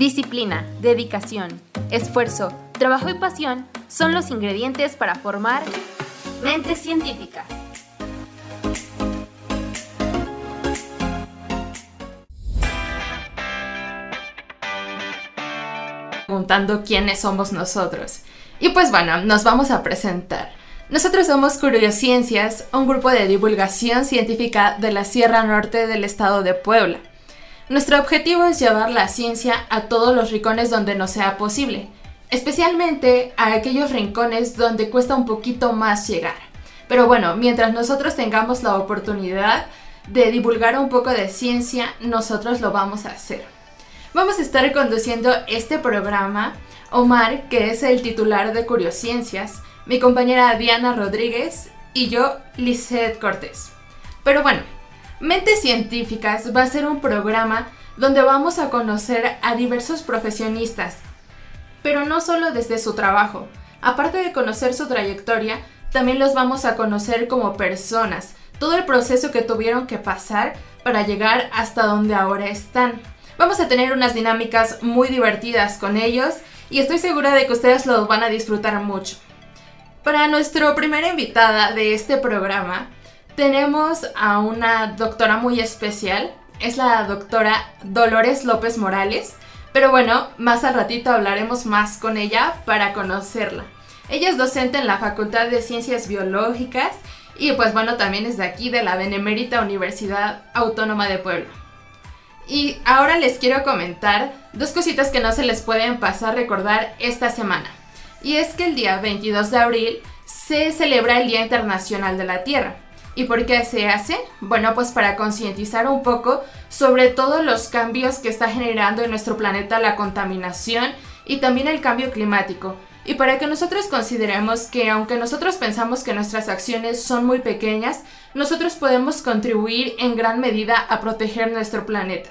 Disciplina, dedicación, esfuerzo, trabajo y pasión son los ingredientes para formar mentes científicas. Preguntando quiénes somos nosotros. Y pues bueno, nos vamos a presentar. Nosotros somos Curiosciencias, un grupo de divulgación científica de la Sierra Norte del estado de Puebla. Nuestro objetivo es llevar la ciencia a todos los rincones donde nos sea posible, especialmente a aquellos rincones donde cuesta un poquito más llegar. Pero bueno, mientras nosotros tengamos la oportunidad de divulgar un poco de ciencia, nosotros lo vamos a hacer. Vamos a estar conduciendo este programa Omar, que es el titular de Curiosciencias, mi compañera Diana Rodríguez y yo, Lizeth Cortés. Pero bueno, Mentes Científicas va a ser un programa donde vamos a conocer a diversos profesionistas, pero no solo desde su trabajo. Aparte de conocer su trayectoria, también los vamos a conocer como personas, todo el proceso que tuvieron que pasar para llegar hasta donde ahora están. Vamos a tener unas dinámicas muy divertidas con ellos y estoy segura de que ustedes los van a disfrutar mucho. Para nuestra primera invitada de este programa, tenemos a una doctora muy especial, es la doctora Dolores López Morales, pero bueno, más al ratito hablaremos más con ella para conocerla. Ella es docente en la Facultad de Ciencias Biológicas y pues bueno, también es de aquí, de la Benemérita Universidad Autónoma de Puebla. Y ahora les quiero comentar dos cositas que no se les pueden pasar a recordar esta semana. Y es que el día 22 de abril se celebra el Día Internacional de la Tierra. ¿Y por qué se hace? Bueno, pues para concientizar un poco sobre todos los cambios que está generando en nuestro planeta la contaminación y también el cambio climático. Y para que nosotros consideremos que aunque nosotros pensamos que nuestras acciones son muy pequeñas, nosotros podemos contribuir en gran medida a proteger nuestro planeta.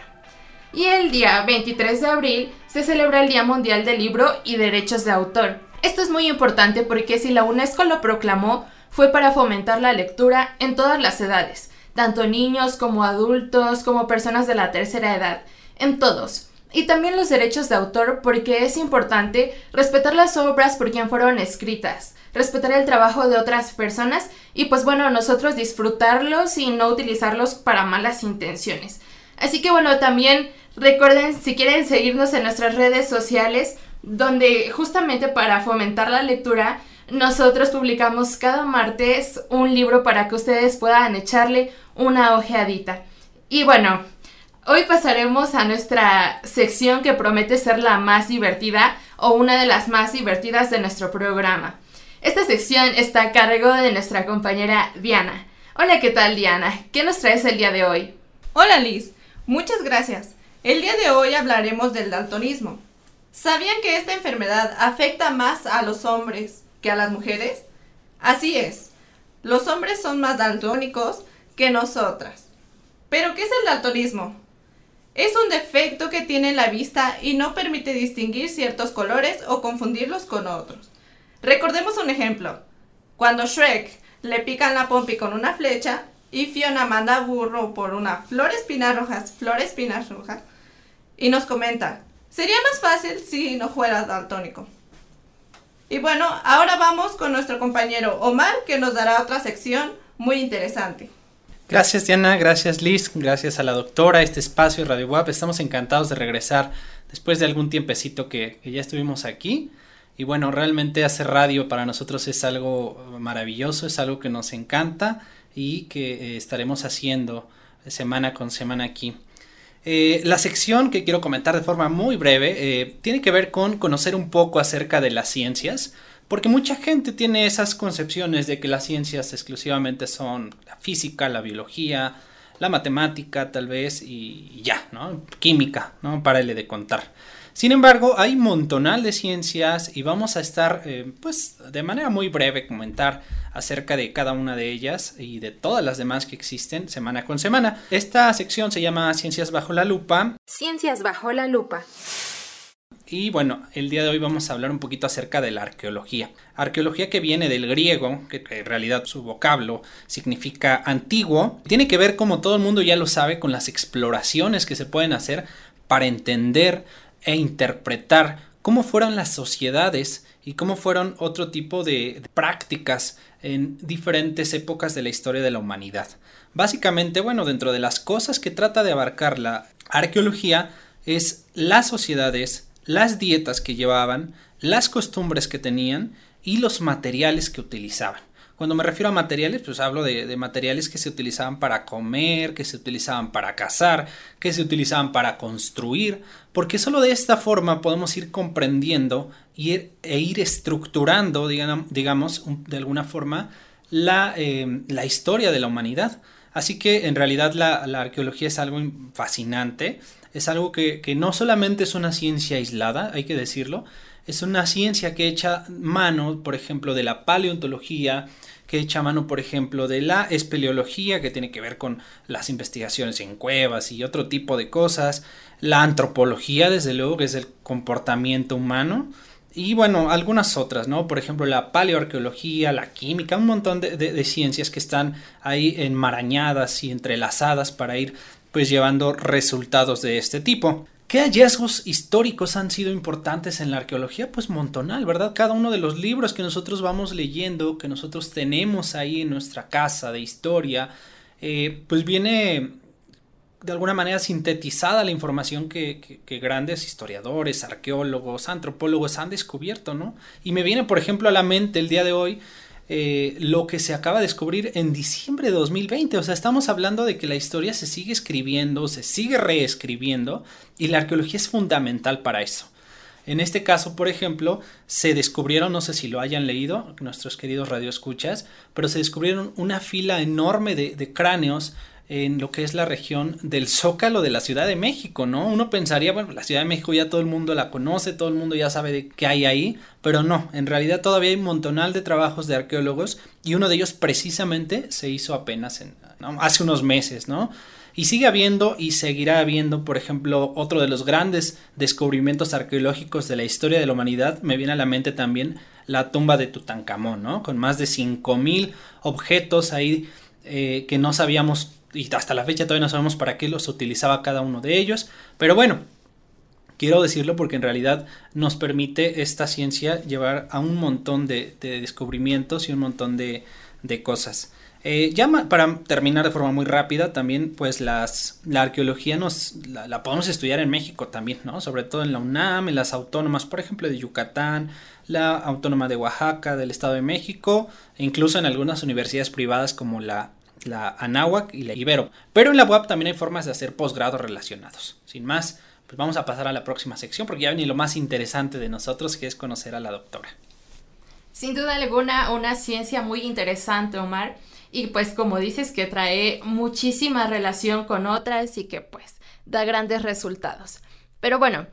Y el día 23 de abril se celebra el Día Mundial del Libro y Derechos de Autor. Esto es muy importante porque si la UNESCO lo proclamó, fue para fomentar la lectura en todas las edades, tanto niños como adultos, como personas de la tercera edad, en todos. Y también los derechos de autor porque es importante respetar las obras por quien fueron escritas, respetar el trabajo de otras personas y pues bueno, nosotros disfrutarlos y no utilizarlos para malas intenciones. Así que bueno, también recuerden si quieren seguirnos en nuestras redes sociales, donde justamente para fomentar la lectura nosotros publicamos cada martes un libro para que ustedes puedan echarle una ojeadita. Y bueno, hoy pasaremos a nuestra sección que promete ser la más divertida o una de las más divertidas de nuestro programa. Esta sección está a cargo de nuestra compañera Diana. Hola, ¿qué tal Diana? ¿Qué nos traes el día de hoy? Hola Liz, muchas gracias. El día de hoy hablaremos del daltonismo. ¿Sabían que esta enfermedad afecta más a los hombres que a las mujeres? Así es, los hombres son más daltónicos que nosotras. ¿Pero qué es el daltonismo? Es un defecto que tiene la vista y no permite distinguir ciertos colores o confundirlos con otros. Recordemos un ejemplo. Cuando Shrek le pican la pompi con una flecha y Fiona manda burro por una flor espinas rojas, flor espinas rojas, y nos comenta, sería más fácil si no fuera daltónico. Y bueno, ahora vamos con nuestro compañero Omar que nos dará otra sección muy interesante. Gracias Diana, gracias Liz, gracias a la doctora, este espacio Radio WAP. Estamos encantados de regresar después de algún tiempecito que, ya estuvimos aquí. Y bueno, realmente hacer radio para nosotros es algo maravilloso, es algo que nos encanta y que eh, estaremos haciendo semana con semana aquí. Eh, la sección que quiero comentar de forma muy breve eh, tiene que ver con conocer un poco acerca de las ciencias, porque mucha gente tiene esas concepciones de que las ciencias exclusivamente son la física, la biología, la matemática tal vez y ya, ¿no? Química, ¿no? Párale de contar. Sin embargo, hay montonal de ciencias y vamos a estar, eh, pues, de manera muy breve comentar acerca de cada una de ellas y de todas las demás que existen semana con semana. Esta sección se llama Ciencias bajo la lupa. Ciencias bajo la lupa. Y bueno, el día de hoy vamos a hablar un poquito acerca de la arqueología. Arqueología que viene del griego, que en realidad su vocablo significa antiguo, tiene que ver, como todo el mundo ya lo sabe, con las exploraciones que se pueden hacer para entender e interpretar cómo fueron las sociedades y cómo fueron otro tipo de prácticas en diferentes épocas de la historia de la humanidad. Básicamente, bueno, dentro de las cosas que trata de abarcar la arqueología es las sociedades, las dietas que llevaban, las costumbres que tenían y los materiales que utilizaban. Cuando me refiero a materiales, pues hablo de, materiales que se utilizaban para comer, que se utilizaban para cazar, que se utilizaban para construir, porque solo de esta forma podemos ir comprendiendo e ir estructurando, digamos, de alguna forma, la, eh, la, historia de la humanidad. Así que en realidad la, arqueología es algo fascinante, es algo que, que no solamente es una ciencia aislada, hay que decirlo, es una ciencia que echa mano, por ejemplo, de la paleontología, que echa mano, por ejemplo, de la espeleología, que tiene que ver con las investigaciones en cuevas y otro tipo de cosas, la antropología, desde luego, que es el comportamiento humano, y bueno, algunas otras, ¿no? Por ejemplo, la paleoarqueología, la química, un montón de, de ciencias que están ahí enmarañadas y entrelazadas para ir pues llevando resultados de este tipo. ¿Qué hallazgos históricos han sido importantes en la arqueología? Pues montonal, ¿verdad? Cada uno de los libros que nosotros vamos leyendo, que nosotros tenemos ahí en nuestra casa de historia, eh, pues viene de alguna manera sintetizada la información que, que, grandes historiadores, arqueólogos, antropólogos han descubierto, ¿no? Y me viene, por ejemplo, a la mente el día de hoy eh, lo que se acaba de descubrir en diciembre de 2020. O sea, estamos hablando de que la historia se sigue escribiendo, se sigue reescribiendo y la arqueología es fundamental para eso. En este caso, por ejemplo, se descubrieron, no sé si lo hayan leído, nuestros queridos radioescuchas, pero se descubrieron una fila enorme de, de cráneos en lo que es la región del Zócalo de la Ciudad de México, ¿no? Uno pensaría, bueno, la Ciudad de México ya todo el mundo la conoce, todo el mundo ya sabe de qué hay ahí, pero no, en realidad todavía hay un montonal de trabajos de arqueólogos y uno de ellos precisamente se hizo apenas en, hace unos meses, ¿no? Y sigue habiendo y seguirá habiendo, por ejemplo, otro de los grandes descubrimientos arqueológicos de la historia de la humanidad, me viene a la mente también la tumba de Tutankamón, ¿no? Con más de 5.000 objetos ahí eh, que no sabíamos y hasta la fecha todavía no sabemos para qué los utilizaba cada uno de ellos, pero bueno, quiero decirlo porque en realidad nos permite esta ciencia llevar a un montón de, descubrimientos y un montón de, cosas. Eh, ya para terminar de forma muy rápida, también pues las, la arqueología nos la, podemos estudiar en México también, ¿no? Sobre todo en la UNAM, en las autónomas, por ejemplo, de Yucatán, la autónoma de Oaxaca, del Estado de México, e incluso en algunas universidades privadas como la la Anáhuac y la Ibero. Pero en la web también hay formas de hacer posgrados relacionados. Sin más, pues vamos a pasar a la próxima sección porque ya viene lo más interesante de nosotros que es conocer a la doctora. Sin duda alguna, una ciencia muy interesante, Omar. Y pues como dices que trae muchísima relación con otras y que pues da grandes resultados. Pero bueno,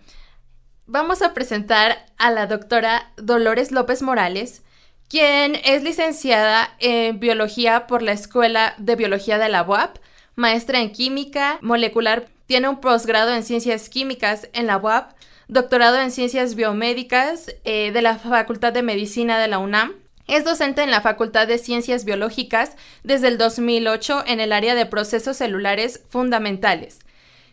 vamos a presentar a la doctora Dolores López Morales, quien es licenciada en biología por la Escuela de Biología de la UAP, maestra en química molecular, tiene un posgrado en ciencias químicas en la UAP, doctorado en ciencias biomédicas eh, de la Facultad de Medicina de la UNAM. Es docente en la Facultad de Ciencias Biológicas desde el 2008 en el área de procesos celulares fundamentales.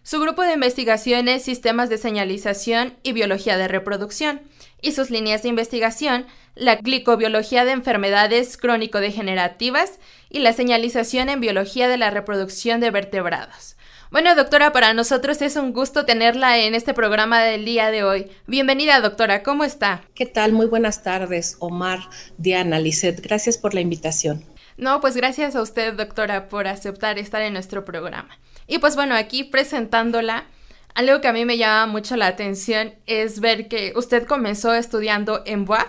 Su grupo de investigación es sistemas de señalización y biología de reproducción, y sus líneas de investigación la glicobiología de enfermedades crónico-degenerativas y la señalización en biología de la reproducción de vertebrados. Bueno, doctora, para nosotros es un gusto tenerla en este programa del día de hoy. Bienvenida, doctora, ¿cómo está? ¿Qué tal? Muy buenas tardes, Omar, Diana, Lisset. Gracias por la invitación. No, pues gracias a usted, doctora, por aceptar estar en nuestro programa. Y pues bueno, aquí presentándola, algo que a mí me llama mucho la atención es ver que usted comenzó estudiando en BUAP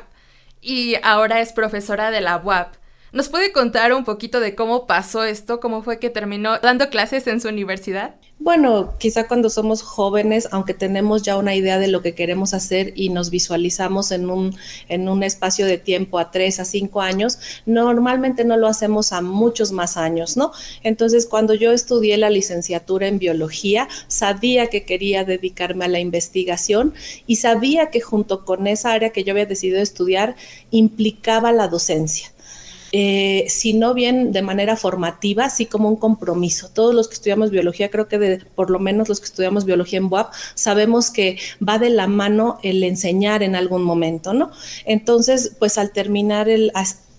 y ahora es profesora de la UAP. ¿Nos puede contar un poquito de cómo pasó esto? ¿Cómo fue que terminó dando clases en su universidad? Bueno, quizá cuando somos jóvenes, aunque tenemos ya una idea de lo que queremos hacer y nos visualizamos en un, en un espacio de tiempo a tres a cinco años, normalmente no lo hacemos a muchos más años, ¿no? Entonces, cuando yo estudié la licenciatura en biología, sabía que quería dedicarme a la investigación y sabía que junto con esa área que yo había decidido estudiar implicaba la docencia. Eh, si no bien de manera formativa, así como un compromiso. Todos los que estudiamos biología, creo que de, por lo menos los que estudiamos biología en BUAP, sabemos que va de la mano el enseñar en algún momento, ¿no? Entonces, pues al terminar el,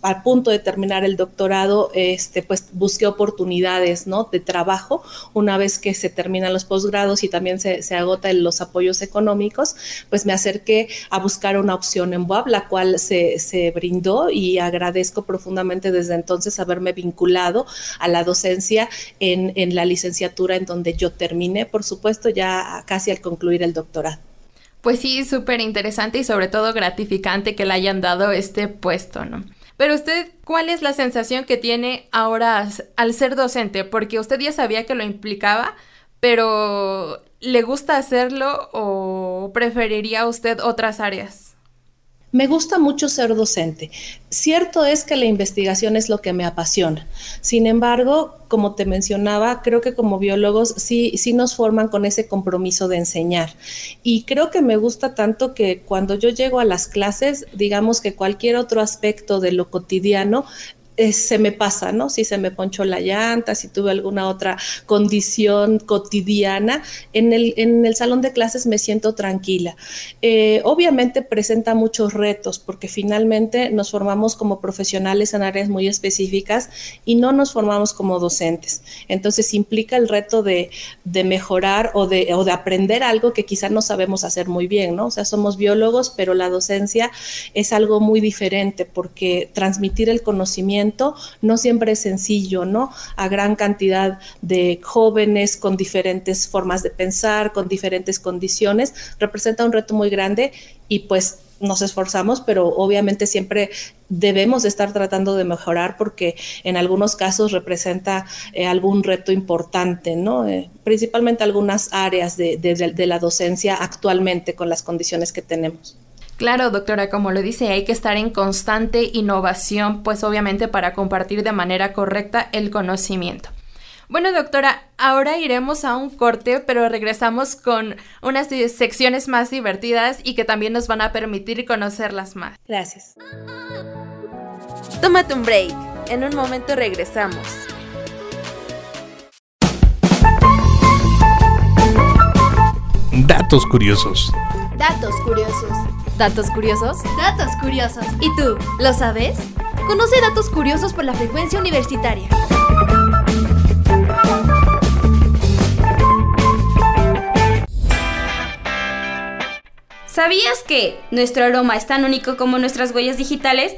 al punto de terminar el doctorado, este, pues busqué oportunidades ¿no? de trabajo una vez que se terminan los posgrados y también se, se agotan los apoyos económicos, pues me acerqué a buscar una opción en BUAB, la cual se, se brindó y agradezco profundamente desde entonces haberme vinculado a la docencia en, en la licenciatura en donde yo terminé, por supuesto, ya casi al concluir el doctorado. Pues sí, súper interesante y sobre todo gratificante que le hayan dado este puesto, ¿no? Pero usted, ¿cuál es la sensación que tiene ahora al ser docente? Porque usted ya sabía que lo implicaba, pero ¿le gusta hacerlo o preferiría usted otras áreas? Me gusta mucho ser docente. Cierto es que la investigación es lo que me apasiona. Sin embargo, como te mencionaba, creo que como biólogos sí, sí nos forman con ese compromiso de enseñar. Y creo que me gusta tanto que cuando yo llego a las clases, digamos que cualquier otro aspecto de lo cotidiano se me pasa, ¿no? Si se me ponchó la llanta, si tuve alguna otra condición cotidiana, en el, en el salón de clases me siento tranquila. Eh, obviamente presenta muchos retos porque finalmente nos formamos como profesionales en áreas muy específicas y no nos formamos como docentes. Entonces implica el reto de, de mejorar o de, o de aprender algo que quizá no sabemos hacer muy bien, ¿no? O sea, somos biólogos, pero la docencia es algo muy diferente porque transmitir el conocimiento no siempre es sencillo, ¿no? A gran cantidad de jóvenes con diferentes formas de pensar, con diferentes condiciones, representa un reto muy grande y pues nos esforzamos, pero obviamente siempre debemos estar tratando de mejorar porque en algunos casos representa eh, algún reto importante, ¿no? Eh, principalmente algunas áreas de la docencia actualmente con las condiciones que tenemos. Claro, doctora, como lo dice, hay que estar en constante innovación, pues obviamente para compartir de manera correcta el conocimiento. Bueno, doctora, ahora iremos a un corte, pero regresamos con unas secciones más divertidas y que también nos van a permitir conocerlas más. Gracias. Tómate un break. En un momento regresamos. Datos curiosos. Datos curiosos. ¿Datos curiosos? Datos curiosos. ¿Y tú, lo sabes? Conoce datos curiosos por la frecuencia universitaria. ¿Sabías que nuestro aroma es tan único como nuestras huellas digitales?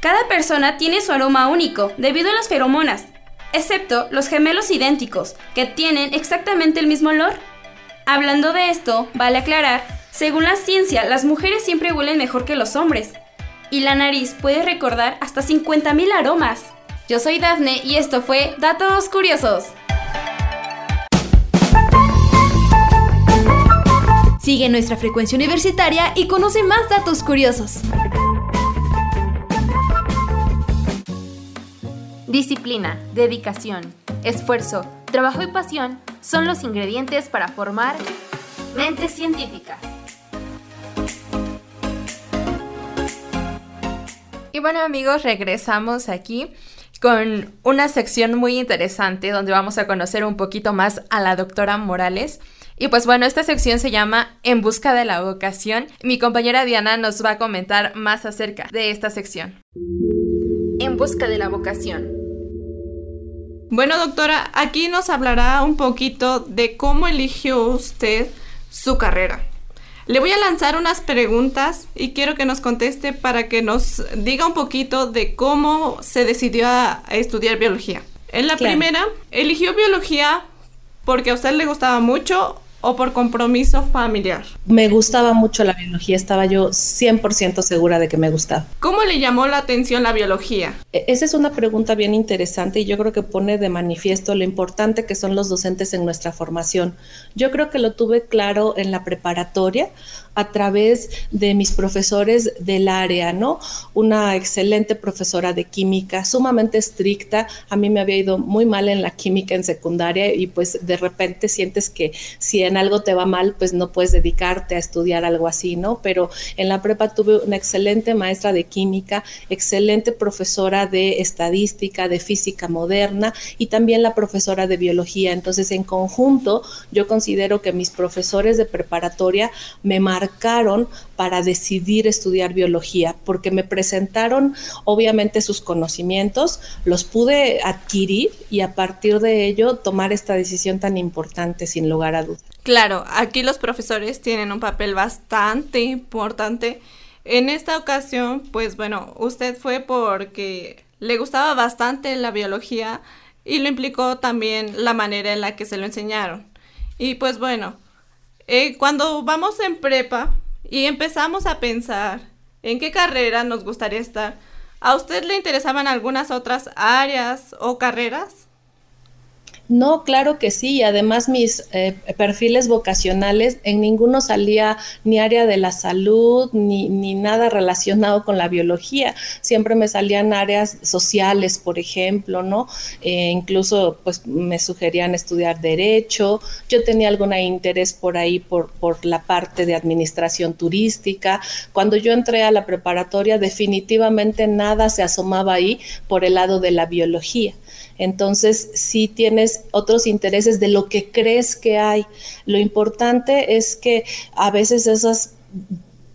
Cada persona tiene su aroma único debido a las feromonas, excepto los gemelos idénticos, que tienen exactamente el mismo olor. Hablando de esto, vale aclarar según la ciencia, las mujeres siempre huelen mejor que los hombres. Y la nariz puede recordar hasta 50.000 aromas. Yo soy Dafne y esto fue Datos Curiosos. Sigue nuestra frecuencia universitaria y conoce más datos curiosos. Disciplina, dedicación, esfuerzo, trabajo y pasión son los ingredientes para formar mentes científicas. Bueno amigos, regresamos aquí con una sección muy interesante donde vamos a conocer un poquito más a la doctora Morales. Y pues bueno, esta sección se llama En busca de la vocación. Mi compañera Diana nos va a comentar más acerca de esta sección. En busca de la vocación. Bueno, doctora, aquí nos hablará un poquito de cómo eligió usted su carrera. Le voy a lanzar unas preguntas y quiero que nos conteste para que nos diga un poquito de cómo se decidió a, estudiar biología. En la primera, ¿eligió biología porque a usted le gustaba mucho o por compromiso familiar? Me gustaba mucho la biología, estaba yo 100% segura de que me gustaba. ¿Cómo le llamó la atención la biología? E, esa es una pregunta bien interesante y yo creo que pone de manifiesto lo importante que son los docentes en nuestra formación. Yo creo que lo tuve claro en la preparatoria, a través de mis profesores del área, ¿no? Una excelente profesora de química, sumamente estricta. A mí me había ido muy mal en la química en secundaria y pues de repente sientes que si en algo te va mal, pues no puedes dedicarte a estudiar algo así, ¿no? Pero en la prepa tuve una excelente maestra de química, excelente profesora de estadística, de física moderna y también la profesora de biología. Entonces, en conjunto, yo considero que mis profesores de preparatoria me marcaron para decidir estudiar biología, porque me presentaron obviamente sus conocimientos, los pude adquirir y a partir de ello tomar esta decisión tan importante sin lugar a dudas. Claro, aquí los profesores tienen un papel bastante importante. En esta ocasión, pues bueno, usted fue porque le gustaba bastante la biología y lo implicó también la manera en la que se lo enseñaron. Y pues bueno, eh, cuando vamos en prepa y empezamos a pensar en qué carrera nos gustaría estar, ¿a usted le interesaban algunas otras áreas o carreras? No, claro que sí. Además, mis eh, perfiles vocacionales, en ninguno salía ni área de la salud, ni, ni, nada relacionado con la biología. Siempre me salían áreas sociales, por ejemplo, ¿no? Eh, incluso, pues, me sugerían estudiar derecho. Yo tenía algún interés por ahí, por, por la parte de administración turística. Cuando yo entré a la preparatoria, definitivamente nada se asomaba ahí por el lado de la biología. Entonces, si tienes otros intereses de lo que crees que hay. Lo importante es que a veces esas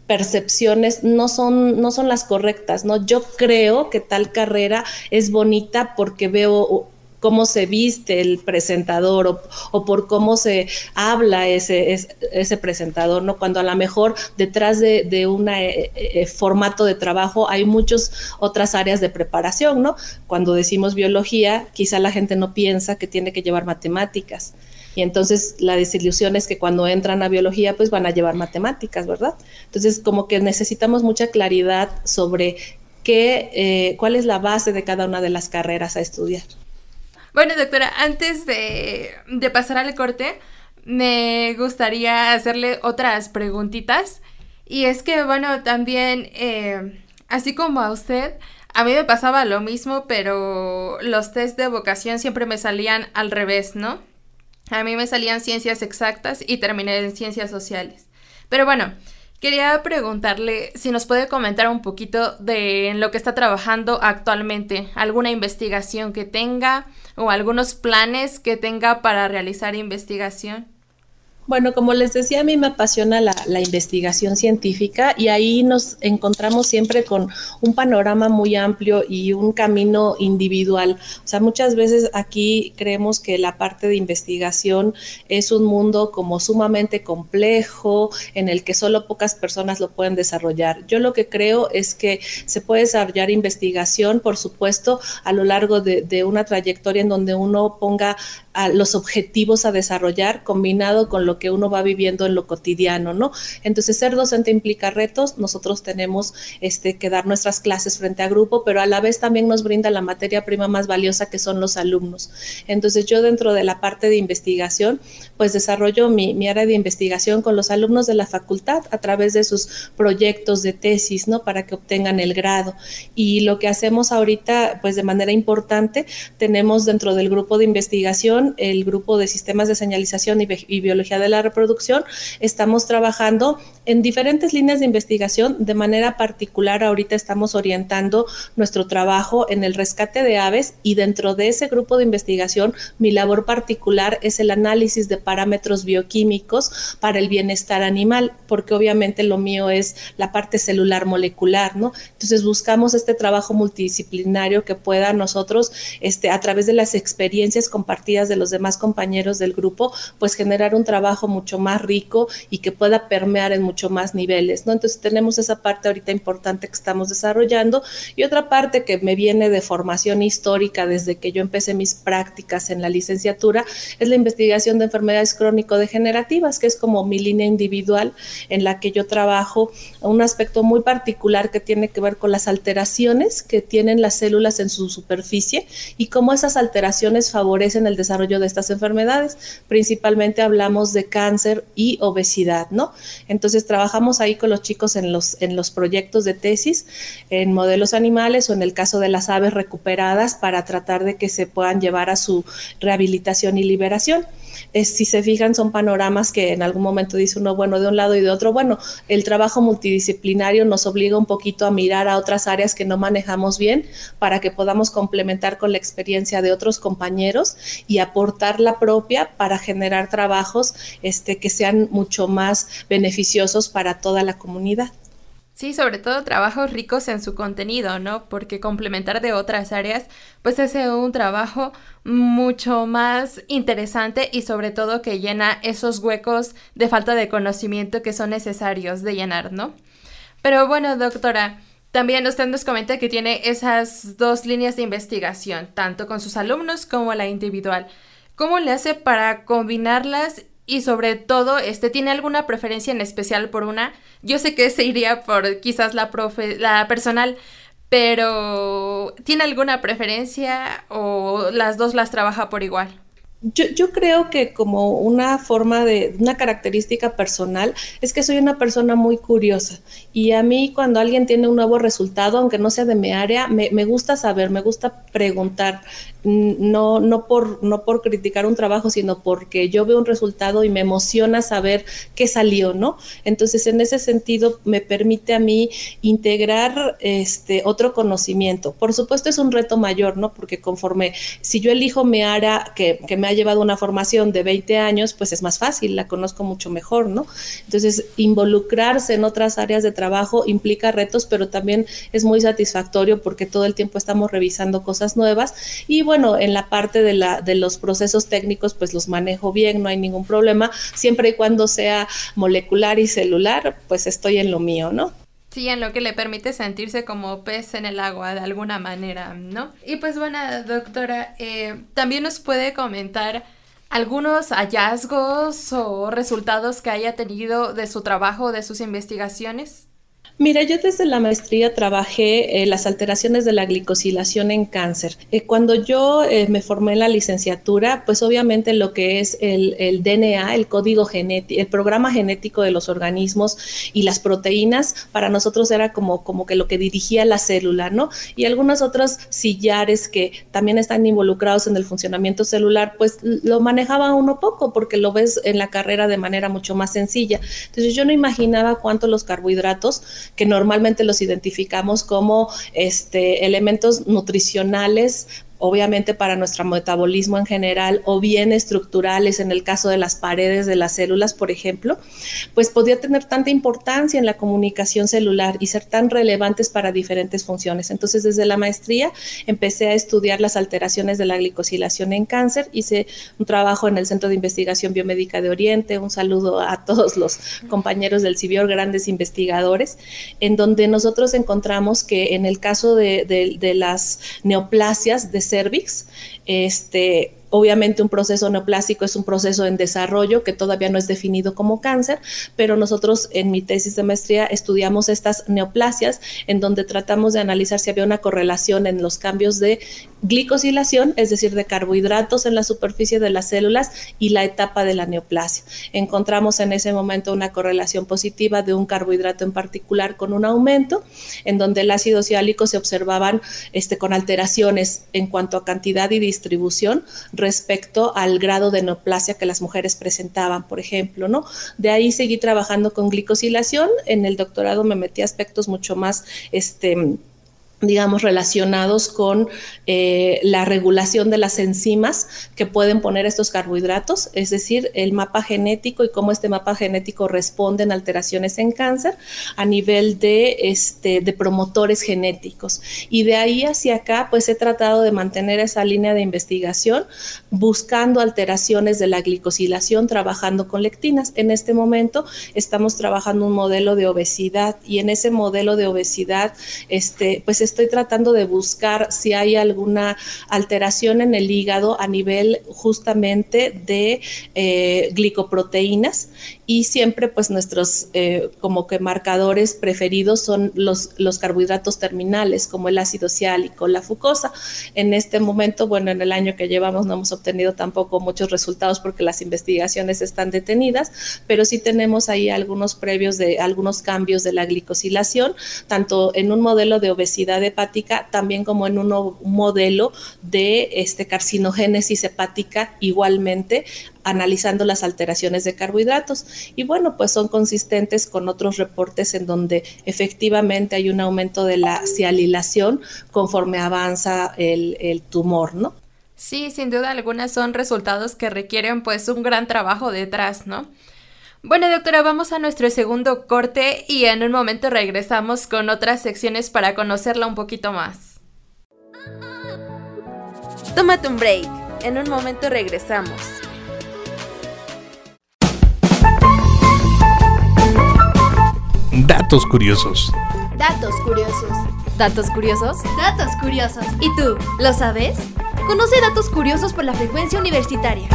percepciones no son, no son las correctas, ¿no? Yo creo que tal carrera es bonita porque veo cómo se viste el presentador o, por cómo se habla ese, ese, presentador, ¿no? Cuando a lo mejor detrás de, un eh, eh, formato de trabajo hay muchas otras áreas de preparación, ¿no? Cuando decimos biología, quizá la gente no piensa que tiene que llevar matemáticas. Y entonces la desilusión es que cuando entran a biología, pues van a llevar matemáticas, ¿verdad? Entonces, como que necesitamos mucha claridad sobre qué, eh, cuál es la base de cada una de las carreras a estudiar. Bueno, doctora, antes de, pasar al corte, me gustaría hacerle otras preguntitas. Y es que, bueno, también, eh, así como a usted, a mí me pasaba lo mismo, pero los test de vocación siempre me salían al revés, ¿no? A mí me salían ciencias exactas y terminé en ciencias sociales. Pero bueno, Quería preguntarle si nos puede comentar un poquito de lo que está trabajando actualmente, alguna investigación que tenga o algunos planes que tenga para realizar investigación. Bueno, como les decía, a mí me apasiona la, investigación científica y ahí nos encontramos siempre con un panorama muy amplio y un camino individual. O sea, muchas veces aquí creemos que la parte de investigación es un mundo como sumamente complejo, en el que solo pocas personas lo pueden desarrollar. Yo lo que creo es que se puede desarrollar investigación, por supuesto, a lo largo de, una trayectoria en donde uno ponga a los objetivos a desarrollar combinado con lo que uno va viviendo en lo cotidiano, ¿no? Entonces, ser docente implica retos, nosotros tenemos este, que dar nuestras clases frente a grupo, pero a la vez también nos brinda la materia prima más valiosa que son los alumnos. Entonces, yo dentro de la parte de investigación, pues desarrollo mi, mi área de investigación con los alumnos de la facultad a través de sus proyectos de tesis, ¿no? Para que obtengan el grado. Y lo que hacemos ahorita, pues de manera importante, tenemos dentro del grupo de investigación el grupo de sistemas de señalización y, y biología de la reproducción, estamos trabajando en diferentes líneas de investigación. De manera particular, ahorita estamos orientando nuestro trabajo en el rescate de aves y dentro de ese grupo de investigación, mi labor particular es el análisis de parámetros bioquímicos para el bienestar animal, porque obviamente lo mío es la parte celular molecular, ¿no? Entonces buscamos este trabajo multidisciplinario que pueda nosotros, este, a través de las experiencias compartidas de los demás compañeros del grupo, pues generar un trabajo mucho más rico y que pueda permear en mucho más niveles, ¿no? Entonces tenemos esa parte ahorita importante que estamos desarrollando y otra parte que me viene de formación histórica desde que yo empecé mis prácticas en la licenciatura es la investigación de enfermedades crónico-degenerativas, que es como mi línea individual en la que yo trabajo un aspecto muy particular que tiene que ver con las alteraciones que tienen las células en su superficie y cómo esas alteraciones favorecen el desarrollo desarrollo de estas enfermedades. Principalmente hablamos de cáncer y obesidad, ¿no? Entonces trabajamos ahí con los chicos en los, en los proyectos de tesis, en modelos animales o en el caso de las aves recuperadas para tratar de que se puedan llevar a su rehabilitación y liberación si se fijan, son panoramas que en algún momento dice uno, bueno, de un lado y de otro. Bueno, el trabajo multidisciplinario nos obliga un poquito a mirar a otras áreas que no manejamos bien para que podamos complementar con la experiencia de otros compañeros y aportar la propia para generar trabajos este, que sean mucho más beneficiosos para toda la comunidad. Sí, sobre todo trabajos ricos en su contenido, ¿no? Porque complementar de otras áreas, pues hace un trabajo mucho más interesante y sobre todo que llena esos huecos de falta de conocimiento que son necesarios de llenar, ¿no? Pero bueno, doctora, también usted nos comenta que tiene esas dos líneas de investigación, tanto con sus alumnos como la individual. ¿Cómo le hace para combinarlas y sobre todo, este, ¿tiene alguna preferencia en especial por una? Yo sé que se iría por quizás la, profe la personal, pero ¿tiene alguna preferencia o las dos las trabaja por igual? Yo, yo, creo que como una forma de, una característica personal, es que soy una persona muy curiosa y a mí cuando alguien tiene un nuevo resultado, aunque no sea de mi área, me, me gusta saber, me gusta preguntar, no, no, por, no por criticar un trabajo, sino porque yo veo un resultado y me emociona saber qué salió, ¿no? Entonces, en ese sentido, me permite a mí integrar este otro conocimiento. Por supuesto, es un reto mayor, ¿no? Porque conforme, si yo elijo mi área que, que me ha llevado una formación de 20 años, pues es más fácil, la conozco mucho mejor, ¿no? Entonces, involucrarse en otras áreas de trabajo implica retos, pero también es muy satisfactorio porque todo el tiempo estamos revisando cosas nuevas y bueno, en la parte de, la, de los procesos técnicos, pues los manejo bien, no hay ningún problema, siempre y cuando sea molecular y celular, pues estoy en lo mío, ¿no? Sí, en lo que le permite sentirse como pez en el agua de alguna manera, ¿no? Y pues bueno, doctora, eh, también nos puede comentar algunos hallazgos o resultados que haya tenido de su trabajo, de sus investigaciones. Mira, yo desde la maestría trabajé eh, las alteraciones de la glicosilación en cáncer. Eh, cuando yo eh, me formé en la licenciatura, pues obviamente lo que es el, DNA, el código genético, el programa genético de los organismos y las proteínas, para nosotros era como, como que lo que dirigía la célula, ¿no? Y algunos otros sillares que también están involucrados en el funcionamiento celular, pues lo manejaba uno poco porque lo ves en la carrera de manera mucho más sencilla. Entonces yo no imaginaba cuánto los carbohidratos que normalmente los identificamos como este, elementos nutricionales obviamente para nuestro metabolismo en general o bien estructurales en el caso de las paredes de las células, por ejemplo, pues podía tener tanta importancia en la comunicación celular y ser tan relevantes para diferentes funciones. Entonces, desde la maestría empecé a estudiar las alteraciones de la glicosilación en cáncer, hice un trabajo en el Centro de Investigación Biomédica de Oriente, un saludo a todos los compañeros del CIBIOR, grandes investigadores, en donde nosotros encontramos que en el caso de, de las neoplasias de cervix, este, Obviamente un proceso neoplásico es un proceso en desarrollo que todavía no es definido como cáncer, pero nosotros en mi tesis de maestría estudiamos estas neoplasias en donde tratamos de analizar si había una correlación en los cambios de glicosilación, es decir, de carbohidratos en la superficie de las células y la etapa de la neoplasia. Encontramos en ese momento una correlación positiva de un carbohidrato en particular con un aumento, en donde el ácido ciálico se observaban este, con alteraciones en cuanto a cantidad y distribución respecto al grado de neoplasia que las mujeres presentaban, por ejemplo, ¿no? De ahí seguí trabajando con glicosilación, en el doctorado me metí a aspectos mucho más, este, digamos, relacionados con eh, la regulación de las enzimas que pueden poner estos carbohidratos, es decir, el mapa genético y cómo este mapa genético responde en alteraciones en cáncer a nivel de, este, de promotores genéticos. Y de ahí hacia acá, pues he tratado de mantener esa línea de investigación buscando alteraciones de la glicosilación, trabajando con lectinas. En este momento estamos trabajando un modelo de obesidad y en ese modelo de obesidad, este, pues estoy tratando de buscar si hay alguna alteración en el hígado a nivel justamente de eh, glicoproteínas y siempre pues nuestros eh, como que marcadores preferidos son los, los carbohidratos terminales como el ácido ciálico, la fucosa. En este momento, bueno, en el año que llevamos no hemos obtenido tampoco muchos resultados porque las investigaciones están detenidas, pero sí tenemos ahí algunos previos de algunos cambios de la glicosilación, tanto en un modelo de obesidad hepática, también como en un modelo de este carcinogénesis hepática igualmente analizando las alteraciones de carbohidratos. Y bueno, pues son consistentes con otros reportes en donde efectivamente hay un aumento de la cialilación conforme avanza el, el tumor, ¿no? Sí, sin duda alguna son resultados que requieren pues un gran trabajo detrás, ¿no? Bueno, doctora, vamos a nuestro segundo corte y en un momento regresamos con otras secciones para conocerla un poquito más. Tómate un break. En un momento regresamos. Datos curiosos. Datos curiosos. ¿Datos curiosos? Datos curiosos. ¿Y tú, lo sabes? Conoce datos curiosos por la frecuencia universitaria.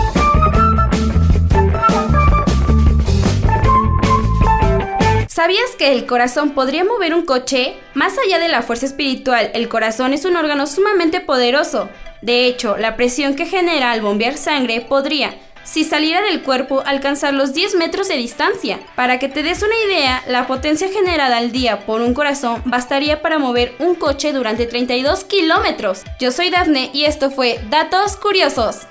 ¿Sabías que el corazón podría mover un coche? Más allá de la fuerza espiritual, el corazón es un órgano sumamente poderoso. De hecho, la presión que genera al bombear sangre podría, si saliera del cuerpo, alcanzar los 10 metros de distancia. Para que te des una idea, la potencia generada al día por un corazón bastaría para mover un coche durante 32 kilómetros. Yo soy Dafne y esto fue Datos Curiosos.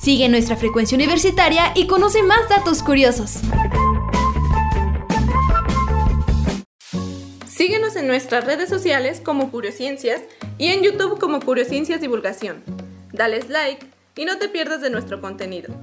Sigue nuestra frecuencia universitaria y conoce más datos curiosos. Síguenos en nuestras redes sociales como Curiosciencias y en YouTube como Curiosciencias Divulgación. Dales like y no te pierdas de nuestro contenido.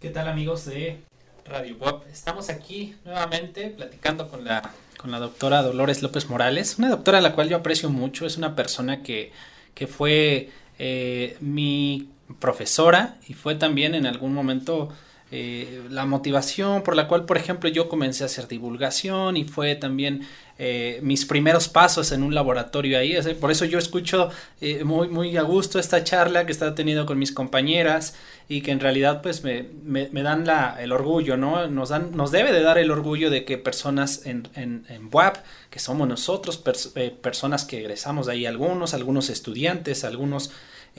¿Qué tal amigos de Radio Web? Estamos aquí nuevamente platicando con la, con la doctora Dolores López Morales, una doctora a la cual yo aprecio mucho, es una persona que que fue eh, mi profesora y fue también en algún momento eh, la motivación por la cual, por ejemplo, yo comencé a hacer divulgación y fue también eh, mis primeros pasos en un laboratorio ahí. Por eso yo escucho muy, muy a gusto esta charla que está teniendo con mis compañeras y que en realidad pues me, me, dan la, el orgullo, ¿no? Nos, dan, nos debe de dar el orgullo de que personas en, en, en WAP, que somos nosotros, eh, personas que egresamos de ahí, algunos, algunos estudiantes, algunos...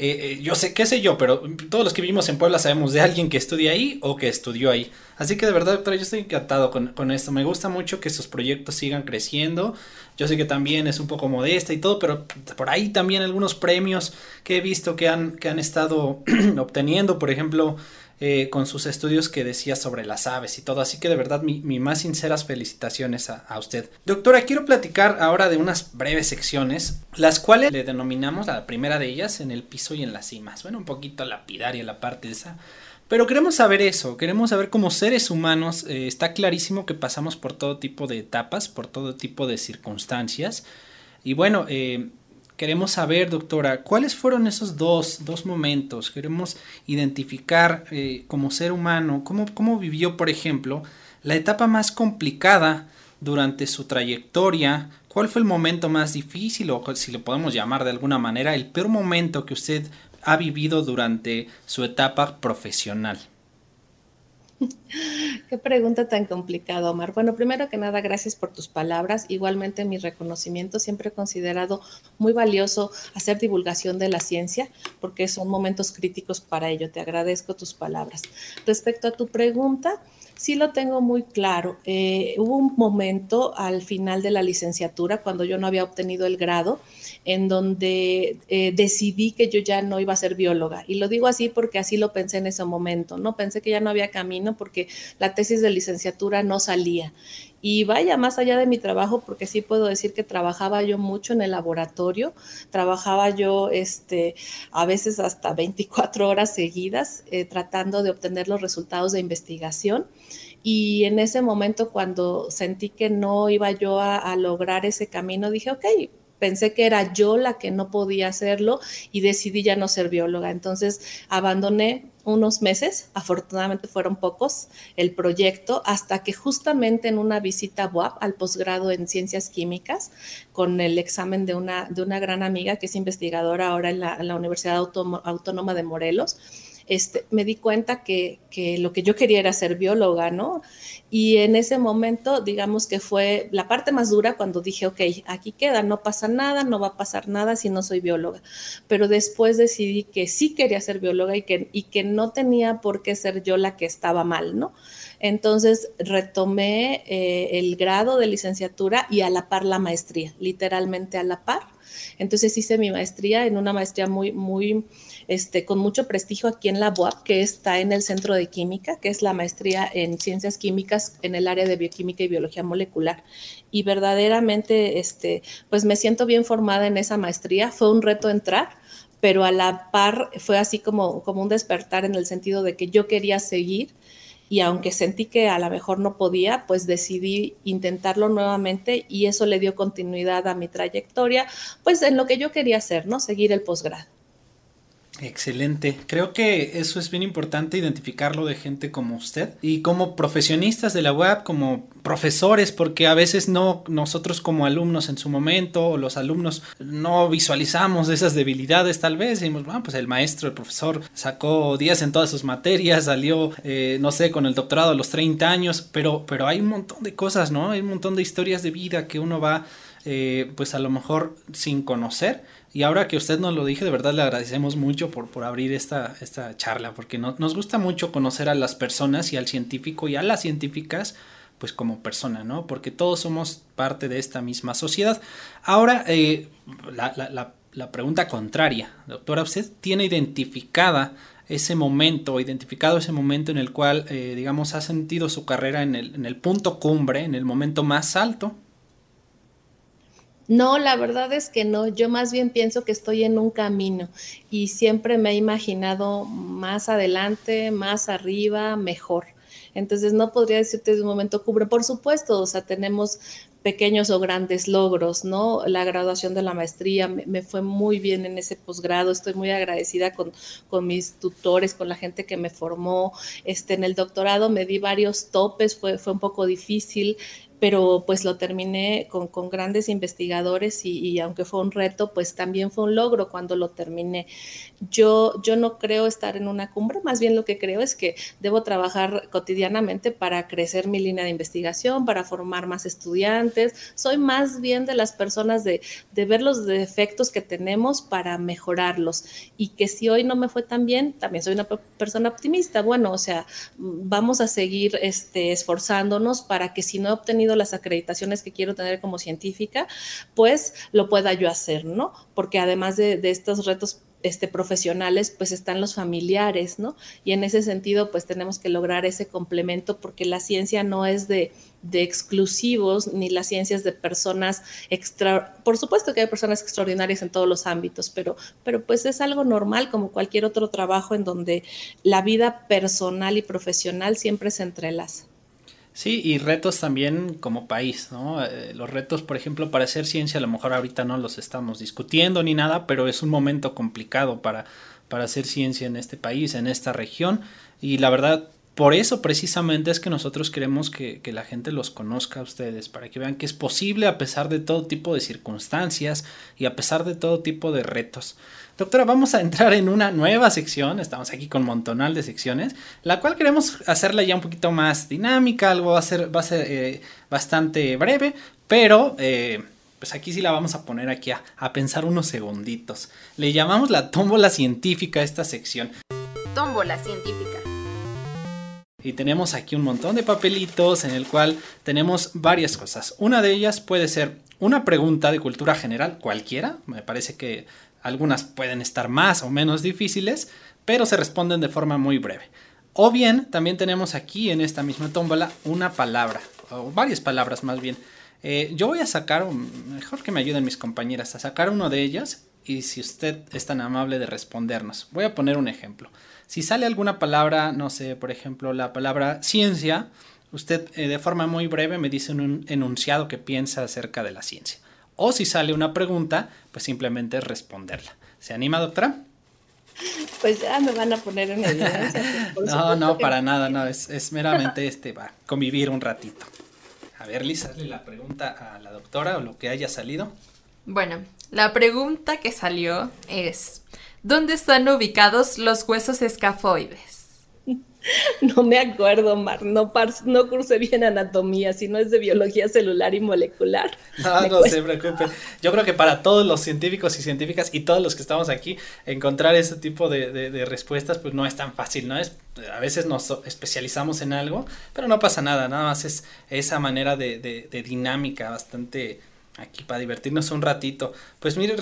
Eh, eh, yo sé, qué sé yo, pero todos los que vivimos en Puebla sabemos de alguien que estudia ahí o que estudió ahí. Así que de verdad, doctora, yo estoy encantado con, con esto. Me gusta mucho que estos proyectos sigan creciendo. Yo sé que también es un poco modesta y todo, pero por ahí también algunos premios que he visto que han, que han estado obteniendo, por ejemplo, eh, con sus estudios que decía sobre las aves y todo. Así que de verdad mi, más sinceras felicitaciones a, usted. Doctora, quiero platicar ahora de unas breves secciones, las cuales le denominamos la primera de ellas en el piso y en las cimas. Bueno, un poquito lapidaria la parte esa. Pero queremos saber eso, queremos saber como seres humanos, eh, está clarísimo que pasamos por todo tipo de etapas, por todo tipo de circunstancias. Y bueno, eh, queremos saber, doctora, cuáles fueron esos dos, dos momentos. Queremos identificar eh, como ser humano cómo, cómo vivió, por ejemplo, la etapa más complicada durante su trayectoria, cuál fue el momento más difícil o si lo podemos llamar de alguna manera, el peor momento que usted ha vivido durante su etapa profesional? Qué pregunta tan complicada, Omar. Bueno, primero que nada, gracias por tus palabras. Igualmente, mi reconocimiento siempre he considerado muy valioso hacer divulgación de la ciencia porque son momentos críticos para ello. Te agradezco tus palabras. Respecto a tu pregunta, sí lo tengo muy claro. Eh, hubo un momento al final de la licenciatura, cuando yo no había obtenido el grado, en donde eh, decidí que yo ya no iba a ser bióloga. Y lo digo así porque así lo pensé en ese momento, ¿no? Pensé que ya no había camino porque la tesis de licenciatura no salía. Y vaya, más allá de mi trabajo, porque sí puedo decir que trabajaba yo mucho en el laboratorio, trabajaba yo este, a veces hasta 24 horas seguidas eh, tratando de obtener los resultados de investigación. Y en ese momento, cuando sentí que no iba yo a, lograr ese camino, dije, ok, pensé que era yo la que no podía hacerlo y decidí ya no ser bióloga. Entonces abandoné unos meses, afortunadamente fueron pocos, el proyecto, hasta que justamente en una visita a BUAP al posgrado en ciencias químicas, con el examen de una, de una gran amiga que es investigadora ahora en la, Universidad Autónoma de Morelos, este, me di cuenta que, lo que yo quería era ser bióloga, ¿no? Y en ese momento, digamos que fue la parte más dura cuando dije, ok, aquí queda, no pasa nada, no va a pasar nada si no soy bióloga. Pero después decidí que sí quería ser bióloga y que, y que no tenía por qué ser yo la que estaba mal, ¿no? Entonces retomé eh, el grado de licenciatura y a la par la maestría, literalmente a la par. Entonces hice mi maestría en una maestría muy, muy este, con mucho prestigio aquí en la UAP, que está en el Centro de Química, que es la maestría en ciencias químicas en el área de bioquímica y biología molecular. Y verdaderamente, este, pues me siento bien formada en esa maestría. Fue un reto entrar, pero a la par fue así como, como un despertar en el sentido de que yo quería seguir y aunque sentí que a lo mejor no podía, pues decidí intentarlo nuevamente y eso le dio continuidad a mi trayectoria, pues en lo que yo quería hacer, ¿no? Seguir el posgrado. Excelente. Creo que eso es bien importante identificarlo de gente como usted y como profesionistas de la web, como profesores, porque a veces no nosotros como alumnos en su momento o los alumnos no visualizamos esas debilidades tal vez. Decimos, bueno, pues el maestro, el profesor sacó 10 en todas sus materias, salió, eh, no sé, con el doctorado a los 30 años, pero, pero hay un montón de cosas, ¿no? Hay un montón de historias de vida que uno va, eh, pues a lo mejor sin conocer y ahora que usted nos lo dije, de verdad le agradecemos mucho por, por abrir esta, esta charla, porque nos gusta mucho conocer a las personas y al científico y a las científicas, pues como persona, ¿no? Porque todos somos parte de esta misma sociedad. Ahora, eh, la, la, la, pregunta contraria, doctora, ¿usted tiene identificada ese momento, identificado ese momento en el cual, eh, digamos, ha sentido su carrera en el, en el punto cumbre, en el momento más alto? No, la verdad es que no. Yo más bien pienso que estoy en un camino y siempre me he imaginado más adelante, más arriba, mejor. Entonces no podría decirte de un momento cubre, por supuesto, o sea, tenemos pequeños o grandes logros, ¿no? La graduación de la maestría me, fue muy bien en ese posgrado, estoy muy agradecida con, con, mis tutores, con la gente que me formó. Este, en el doctorado me di varios topes, fue, fue un poco difícil, pero pues lo terminé con, con grandes investigadores y, y, aunque fue un reto, pues también fue un logro cuando lo terminé. Yo, yo no creo estar en una cumbre, más bien lo que creo es que debo trabajar cotidianamente para crecer mi línea de investigación, para formar más estudiantes. Soy más bien de las personas de, de ver los defectos que tenemos para mejorarlos y que si hoy no me fue tan bien, también soy una persona optimista. Bueno, o sea, vamos a seguir este, esforzándonos para que si no he obtenido las acreditaciones que quiero tener como científica, pues lo pueda yo hacer, ¿no? Porque además de, estos retos este, profesionales, pues están los familiares, ¿no? Y en ese sentido, pues tenemos que lograr ese complemento porque la ciencia no es de, de exclusivos ni las ciencias de personas extra, por supuesto que hay personas extraordinarias en todos los ámbitos, pero, pero pues es algo normal como cualquier otro trabajo en donde la vida personal y profesional siempre se entrelaza. Sí, y retos también como país, ¿no? Eh, los retos, por ejemplo, para hacer ciencia, a lo mejor ahorita no los estamos discutiendo ni nada, pero es un momento complicado para, para hacer ciencia en este país, en esta región, y la verdad, por eso precisamente es que nosotros queremos que, que, la gente los conozca a ustedes, para que vean que es posible a pesar de todo tipo de circunstancias y a pesar de todo tipo de retos. Doctora, vamos a entrar en una nueva sección, estamos aquí con montonal de secciones, la cual queremos hacerla ya un poquito más dinámica, algo va a ser, va a ser eh, bastante breve, pero eh, pues aquí sí la vamos a poner aquí a, a pensar unos segunditos. Le llamamos la tómbola científica a esta sección. Tómbola científica. Y tenemos aquí un montón de papelitos en el cual tenemos varias cosas. Una de ellas puede ser una pregunta de cultura general, cualquiera. Me parece que algunas pueden estar más o menos difíciles, pero se responden de forma muy breve. O bien, también tenemos aquí en esta misma tómbola una palabra, o varias palabras más bien. Eh, yo voy a sacar, mejor que me ayuden mis compañeras, a sacar uno de ellas y si usted es tan amable de respondernos. Voy a poner un ejemplo. Si sale alguna palabra, no sé, por ejemplo, la palabra ciencia, usted eh, de forma muy breve me dice un enunciado que piensa acerca de la ciencia. O si sale una pregunta, pues simplemente responderla. ¿Se anima, doctora? Pues ya me van a poner en evidencia. no, no, para nada, no, es, es meramente este, va, convivir un ratito. A ver, Liz, hazle la pregunta a la doctora o lo que haya salido. Bueno, la pregunta que salió es, ¿dónde están ubicados los huesos escafoides? No me acuerdo, Mar, no, no cursé bien anatomía, sino es de biología celular y molecular. No, no se preocupe. Yo creo que para todos los científicos y científicas y todos los que estamos aquí, encontrar ese tipo de, respuestas pues no es tan fácil, ¿no? Es, a veces nos especializamos en algo, pero no pasa nada, nada más es esa manera de, dinámica bastante aquí para divertirnos un ratito. Pues mire,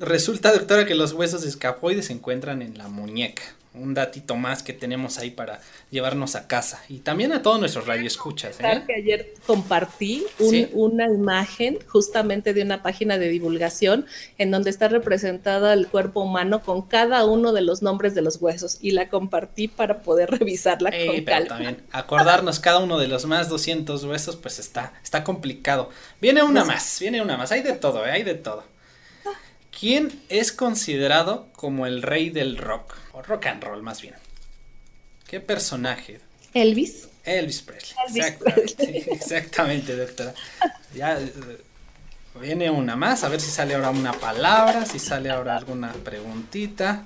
resulta, doctora, que los huesos escafoides se encuentran en la muñeca un datito más que tenemos ahí para llevarnos a casa y también a todos nuestros radioescuchas. ¿eh? que ayer compartí una imagen justamente de una página de divulgación en donde está representado el cuerpo humano con cada uno de los nombres de los huesos y la compartí para poder revisarla con calma. También acordarnos cada uno de los más 200 huesos pues está está complicado. Viene una más, viene una más, hay de todo, ¿eh? hay de todo. ¿Quién es considerado como el rey del rock? O rock and roll, más bien. ¿Qué personaje? Elvis. Elvis Presley. exactamente, exactamente, doctora. Ya eh, viene una más, a ver si sale ahora una palabra, si sale ahora alguna preguntita.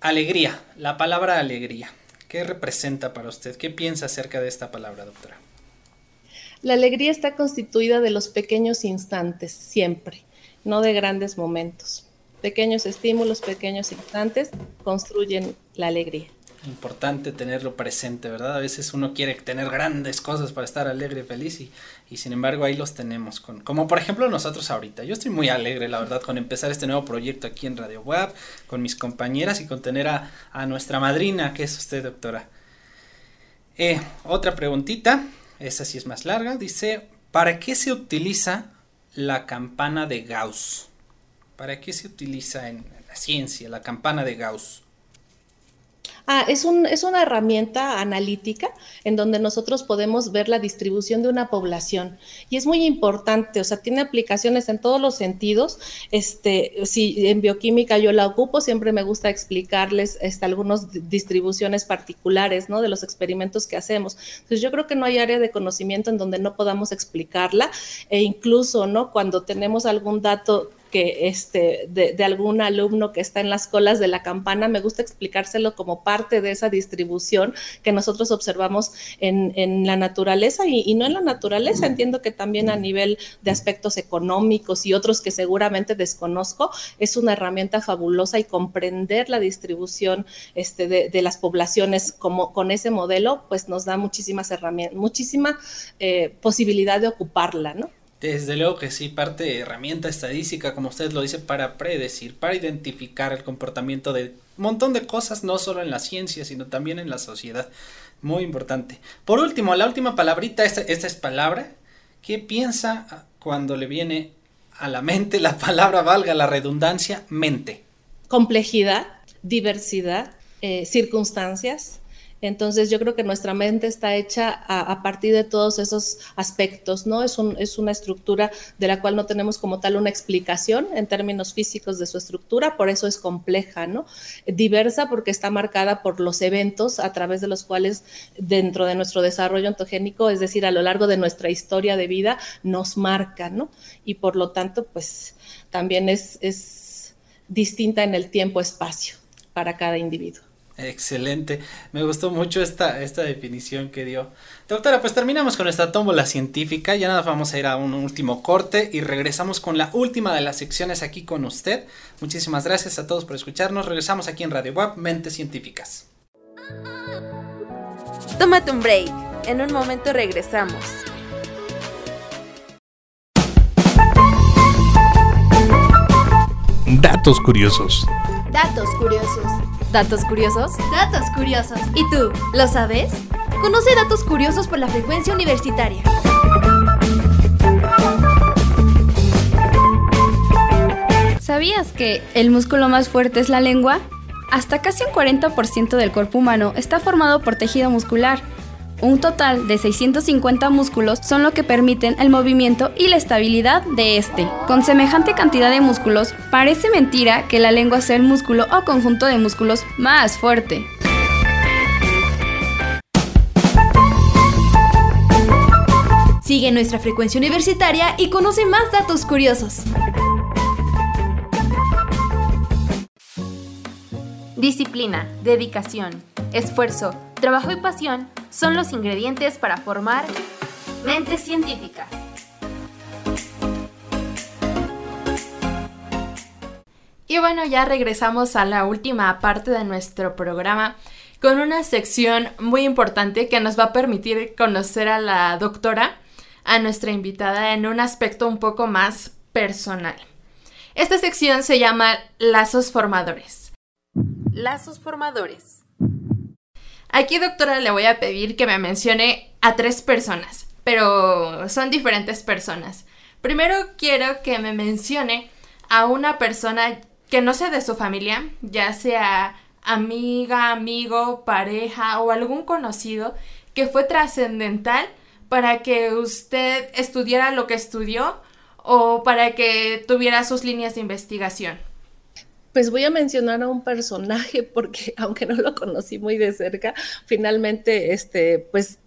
Alegría, la palabra alegría. ¿Qué representa para usted? ¿Qué piensa acerca de esta palabra, doctora? La alegría está constituida de los pequeños instantes, siempre no de grandes momentos. Pequeños estímulos, pequeños instantes construyen la alegría. Importante tenerlo presente, ¿verdad? A veces uno quiere tener grandes cosas para estar alegre y feliz y, y sin embargo ahí los tenemos. Con, como por ejemplo nosotros ahorita. Yo estoy muy alegre, la verdad, con empezar este nuevo proyecto aquí en Radio Web, con mis compañeras y con tener a, a nuestra madrina, que es usted, doctora. Eh, otra preguntita, esa sí es más larga, dice, ¿para qué se utiliza la campana de Gauss. ¿Para qué se utiliza en la ciencia la campana de Gauss? Ah, es, un, es una herramienta analítica en donde nosotros podemos ver la distribución de una población. Y es muy importante, o sea, tiene aplicaciones en todos los sentidos. Este, si en bioquímica yo la ocupo, siempre me gusta explicarles este, algunas distribuciones particulares, ¿no? De los experimentos que hacemos. Entonces, yo creo que no hay área de conocimiento en donde no podamos explicarla. E incluso, ¿no? Cuando tenemos algún dato que este, de, algún alumno que está en las colas de la campana, me gusta explicárselo como parte de esa distribución que nosotros observamos en, en la naturaleza y, no en la naturaleza, entiendo que también a nivel de aspectos económicos y otros que seguramente desconozco, es una herramienta fabulosa y comprender la distribución este, de, de las poblaciones como con ese modelo, pues nos da muchísimas herramientas, muchísima eh, posibilidad de ocuparla, ¿no? Desde luego que sí, parte de herramienta estadística, como usted lo dice, para predecir, para identificar el comportamiento de un montón de cosas, no solo en la ciencia, sino también en la sociedad. Muy importante. Por último, la última palabrita, esta, esta es palabra. ¿Qué piensa cuando le viene a la mente la palabra, valga la redundancia, mente? Complejidad, diversidad, eh, circunstancias, entonces yo creo que nuestra mente está hecha a, partir de todos esos aspectos, ¿no? Es, un, es una estructura de la cual no tenemos como tal una explicación en términos físicos de su estructura, por eso es compleja, ¿no? Diversa porque está marcada por los eventos a través de los cuales dentro de nuestro desarrollo ontogénico, es decir, a lo largo de nuestra historia de vida, nos marca, ¿no? Y por lo tanto, pues también es, distinta en el tiempo-espacio para cada individuo. Excelente, me gustó mucho esta, esta definición que dio. Doctora, pues terminamos con nuestra tómbola científica, ya nada, vamos a ir a un último corte y regresamos con la última de las secciones aquí con usted. Muchísimas gracias a todos por escucharnos, regresamos aquí en Radio Web Mentes Científicas. Tómate un break, en un momento regresamos. Datos curiosos. Datos curiosos. ¿Datos curiosos? Datos curiosos. ¿Y tú, lo sabes? Conoce datos curiosos por la frecuencia universitaria. ¿Sabías que el músculo más fuerte es la lengua? Hasta casi un 40% del cuerpo humano está formado por tejido muscular. Un total de 650 músculos son lo que permiten el movimiento y la estabilidad de este. Con semejante cantidad de músculos, parece mentira que la lengua sea el músculo o conjunto de músculos más fuerte. Sigue nuestra frecuencia universitaria y conoce más datos curiosos. Disciplina, dedicación, esfuerzo, trabajo y pasión son los ingredientes para formar mentes científicas. Y bueno, ya regresamos a la última parte de nuestro programa con una sección muy importante que nos va a permitir conocer a la doctora, a nuestra invitada, en un aspecto un poco más personal. Esta sección se llama Lazos Formadores. Lazos formadores. Aquí, doctora, le voy a pedir que me mencione a tres personas, pero son diferentes personas. Primero quiero que me mencione a una persona que no sea de su familia, ya sea amiga, amigo, pareja o algún conocido que fue trascendental para que usted estudiara lo que estudió o para que tuviera sus líneas de investigación. Pues voy a mencionar a un personaje porque aunque no lo conocí muy de cerca, finalmente, este, pues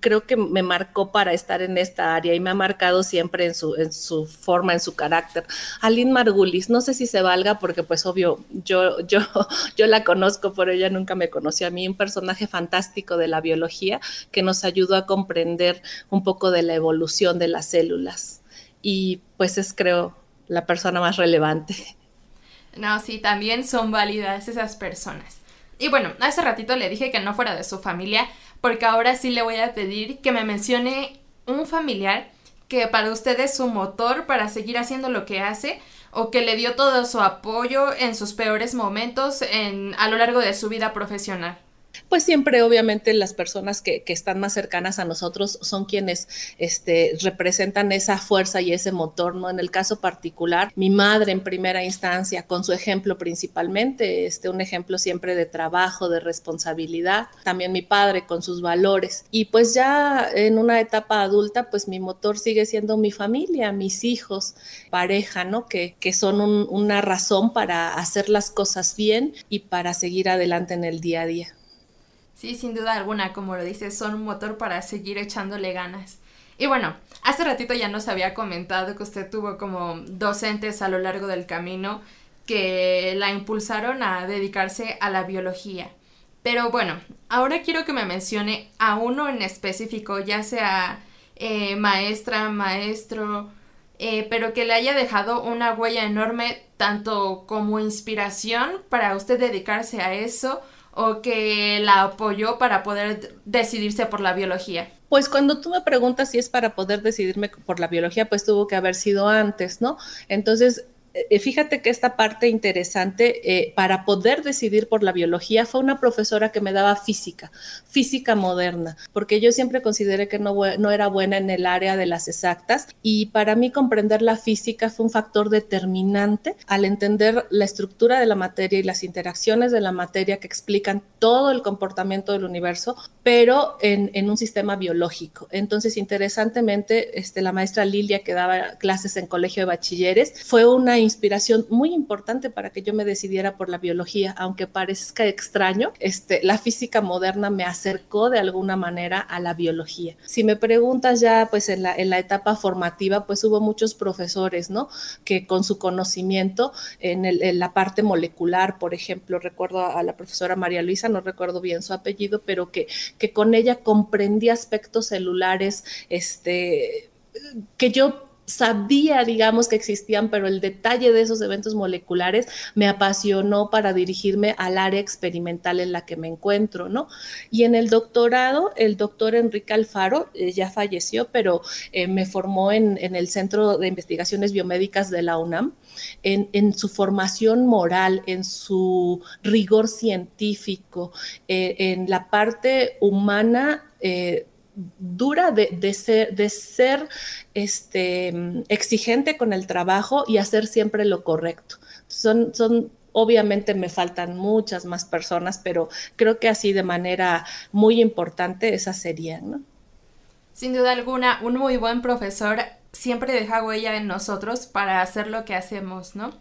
creo que me marcó para estar en esta área y me ha marcado siempre en su, en su forma, en su carácter. Aline Margulis, no sé si se valga porque pues obvio yo, yo, yo la conozco, pero ella nunca me conoció a mí, un personaje fantástico de la biología que nos ayudó a comprender un poco de la evolución de las células y pues es creo la persona más relevante. No, sí, también son válidas esas personas. Y bueno, hace ratito le dije que no fuera de su familia, porque ahora sí le voy a pedir que me mencione un familiar que para usted es su motor para seguir haciendo lo que hace o que le dio todo su apoyo en sus peores momentos en, a lo largo de su vida profesional pues siempre obviamente las personas que, están más cercanas a nosotros son quienes este, representan esa fuerza y ese motor, ¿no? En el caso particular, mi madre en primera instancia, con su ejemplo principalmente, este, un ejemplo siempre de trabajo, de responsabilidad, también mi padre con sus valores. Y pues ya en una etapa adulta, pues mi motor sigue siendo mi familia, mis hijos, pareja, ¿no? Que, que son una razón para hacer las cosas bien y para seguir adelante en el día a día. Sí, sin duda alguna, como lo dices, son un motor para seguir echándole ganas. Y bueno, hace ratito ya nos había comentado que usted tuvo como docentes a lo largo del camino que la impulsaron a dedicarse a la biología. Pero bueno, ahora quiero que me mencione a uno en específico, ya sea eh, maestra, maestro, eh, pero que le haya dejado una huella enorme tanto como inspiración para usted dedicarse a eso o que la apoyó para poder decidirse por la biología? Pues cuando tú me preguntas si es para poder decidirme por la biología, pues tuvo que haber sido antes, ¿no? Entonces, fíjate que esta parte interesante, eh, para poder decidir por la biología, fue una profesora que me daba física, física moderna, porque yo siempre consideré que no, no era buena en el área de las exactas y para mí comprender la física fue un factor determinante al entender la estructura de la materia y las interacciones de la materia que explican todo el comportamiento del universo, pero en, en un sistema biológico. Entonces, interesantemente, este, la maestra Lilia, que daba clases en colegio de bachilleres, fue una inspiración muy importante para que yo me decidiera por la biología, aunque parezca extraño, este, la física moderna me acercó de alguna manera a la biología. Si me preguntas ya, pues en la, en la etapa formativa, pues hubo muchos profesores, ¿no? Que con su conocimiento en, la parte molecular, por ejemplo, recuerdo a la profesora María Luisa, no recuerdo bien su apellido, pero que, que con ella comprendí aspectos celulares, este, que yo sabía, digamos, que existían, pero el detalle de esos eventos moleculares me apasionó para dirigirme al área experimental en la que me encuentro, ¿no? Y en el doctorado, el doctor Enrique Alfaro eh, ya falleció, pero eh, me formó en, el Centro de Investigaciones Biomédicas de la UNAM. En, su formación moral, en su rigor científico, eh, en la parte humana dura de, ser, de ser este, exigente con el trabajo y hacer siempre lo correcto. Son, son Obviamente me faltan muchas más personas, pero creo que así de manera muy importante esas serían, ¿no? Sin duda alguna, un muy buen profesor siempre deja huella en nosotros para hacer lo que hacemos, ¿no?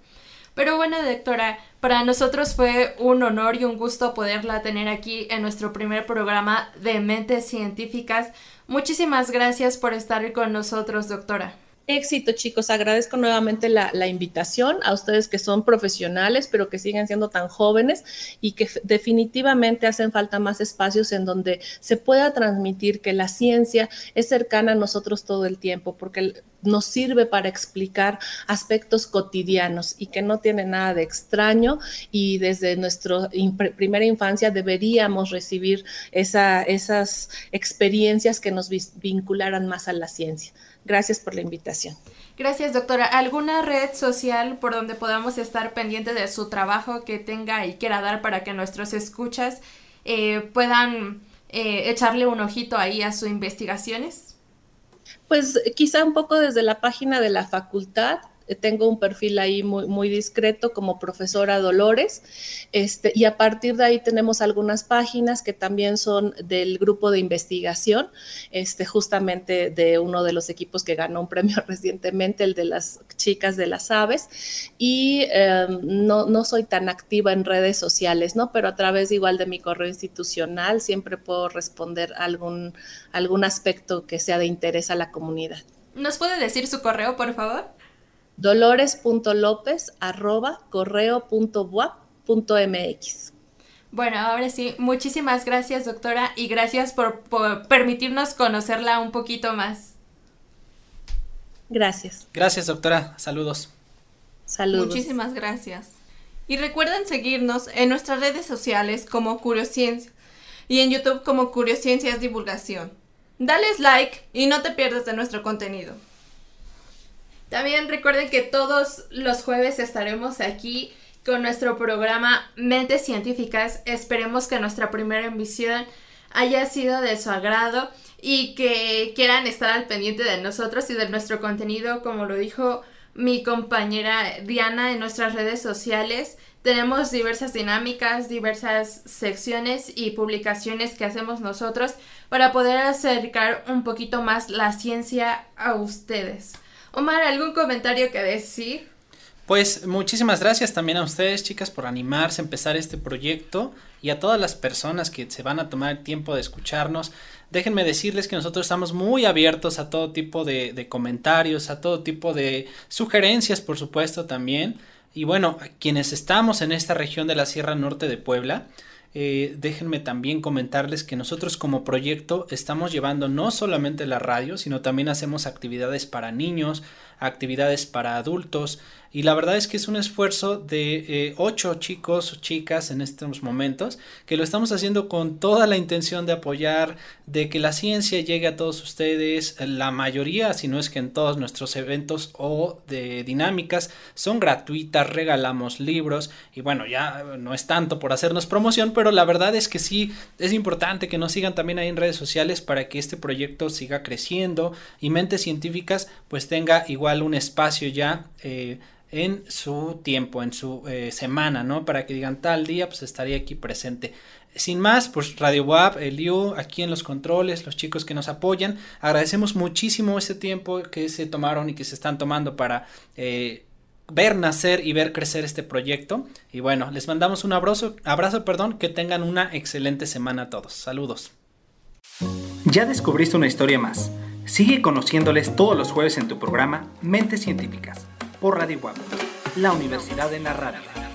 Pero bueno, doctora, para nosotros fue un honor y un gusto poderla tener aquí en nuestro primer programa de Mentes Científicas. Muchísimas gracias por estar con nosotros, doctora. Éxito, chicos. Agradezco nuevamente la, invitación a ustedes que son profesionales, pero que siguen siendo tan jóvenes y que definitivamente hacen falta más espacios en donde se pueda transmitir que la ciencia es cercana a nosotros todo el tiempo, porque nos sirve para explicar aspectos cotidianos y que no tiene nada de extraño y desde nuestra primera infancia deberíamos recibir esas experiencias que nos vincularan más a la ciencia. Gracias por la invitación. Gracias, doctora. ¿Alguna red social por donde podamos estar pendiente de su trabajo que tenga y quiera dar para que nuestros escuchas eh, puedan eh, echarle un ojito ahí a sus investigaciones? Pues quizá un poco desde la página de la facultad, tengo un perfil ahí muy, muy discreto como profesora Dolores, este, y a partir de ahí tenemos algunas páginas que también son del grupo de investigación, este, justamente de uno de los equipos que ganó un premio recientemente, el de las chicas de las aves, y em, no, no soy tan activa en redes sociales, ¿no? Pero a través igual de mi correo institucional siempre puedo responder algún, algún aspecto que sea de interés a la comunidad. ¿Nos puede decir su correo, por favor? dolores.lopez arroba correo.buap.mx. Bueno, ahora sí, muchísimas gracias doctora y gracias por, por, permitirnos conocerla un poquito más. Gracias. Gracias doctora, saludos. Saludos. Muchísimas gracias. Y recuerden seguirnos en nuestras redes sociales como Curiosciencia y en YouTube como Curiosciencias Divulgación. Dales like y no te pierdas de nuestro contenido. También recuerden que todos los jueves estaremos aquí con nuestro programa Mentes Científicas. Esperemos que nuestra primera emisión haya sido de su agrado y que quieran estar al pendiente de nosotros y de nuestro contenido, como lo dijo mi compañera Diana en nuestras redes sociales. Tenemos diversas dinámicas, diversas secciones y publicaciones que hacemos nosotros para poder acercar un poquito más la ciencia a ustedes. Omar, ¿algún comentario que decir? Pues muchísimas gracias también a ustedes, chicas, por animarse a empezar este proyecto y a todas las personas que se van a tomar el tiempo de escucharnos. Déjenme decirles que nosotros estamos muy abiertos a todo tipo de, de comentarios, a todo tipo de sugerencias, por supuesto, también. Y bueno, quienes estamos en esta región de la Sierra Norte de Puebla, eh, déjenme también comentarles que nosotros como proyecto estamos llevando no solamente la radio, sino también hacemos actividades para niños, actividades para adultos, y la verdad es que es un esfuerzo de eh, ocho chicos o chicas en estos momentos que lo estamos haciendo con toda la intención de apoyar, de que la ciencia llegue a todos ustedes. La mayoría, si no es que en todos nuestros eventos o de dinámicas son gratuitas, regalamos libros y bueno, ya no es tanto por hacernos promoción, pero la verdad es que sí es importante que nos sigan también ahí en redes sociales para que este proyecto siga creciendo y Mentes Científicas pues tenga igual un espacio ya. Eh, en su tiempo, en su eh, semana, ¿no? Para que digan tal día, pues estaría aquí presente. Sin más, pues Radio WAP, Eliu, aquí en los controles, los chicos que nos apoyan, agradecemos muchísimo ese tiempo que se tomaron y que se están tomando para eh, ver nacer y ver crecer este proyecto. Y bueno, les mandamos un abrazo, abrazo, perdón, que tengan una excelente semana a todos. Saludos. Ya descubriste una historia más. Sigue conociéndoles todos los jueves en tu programa Mentes Científicas por Radio Guam, la Universidad de la Radio.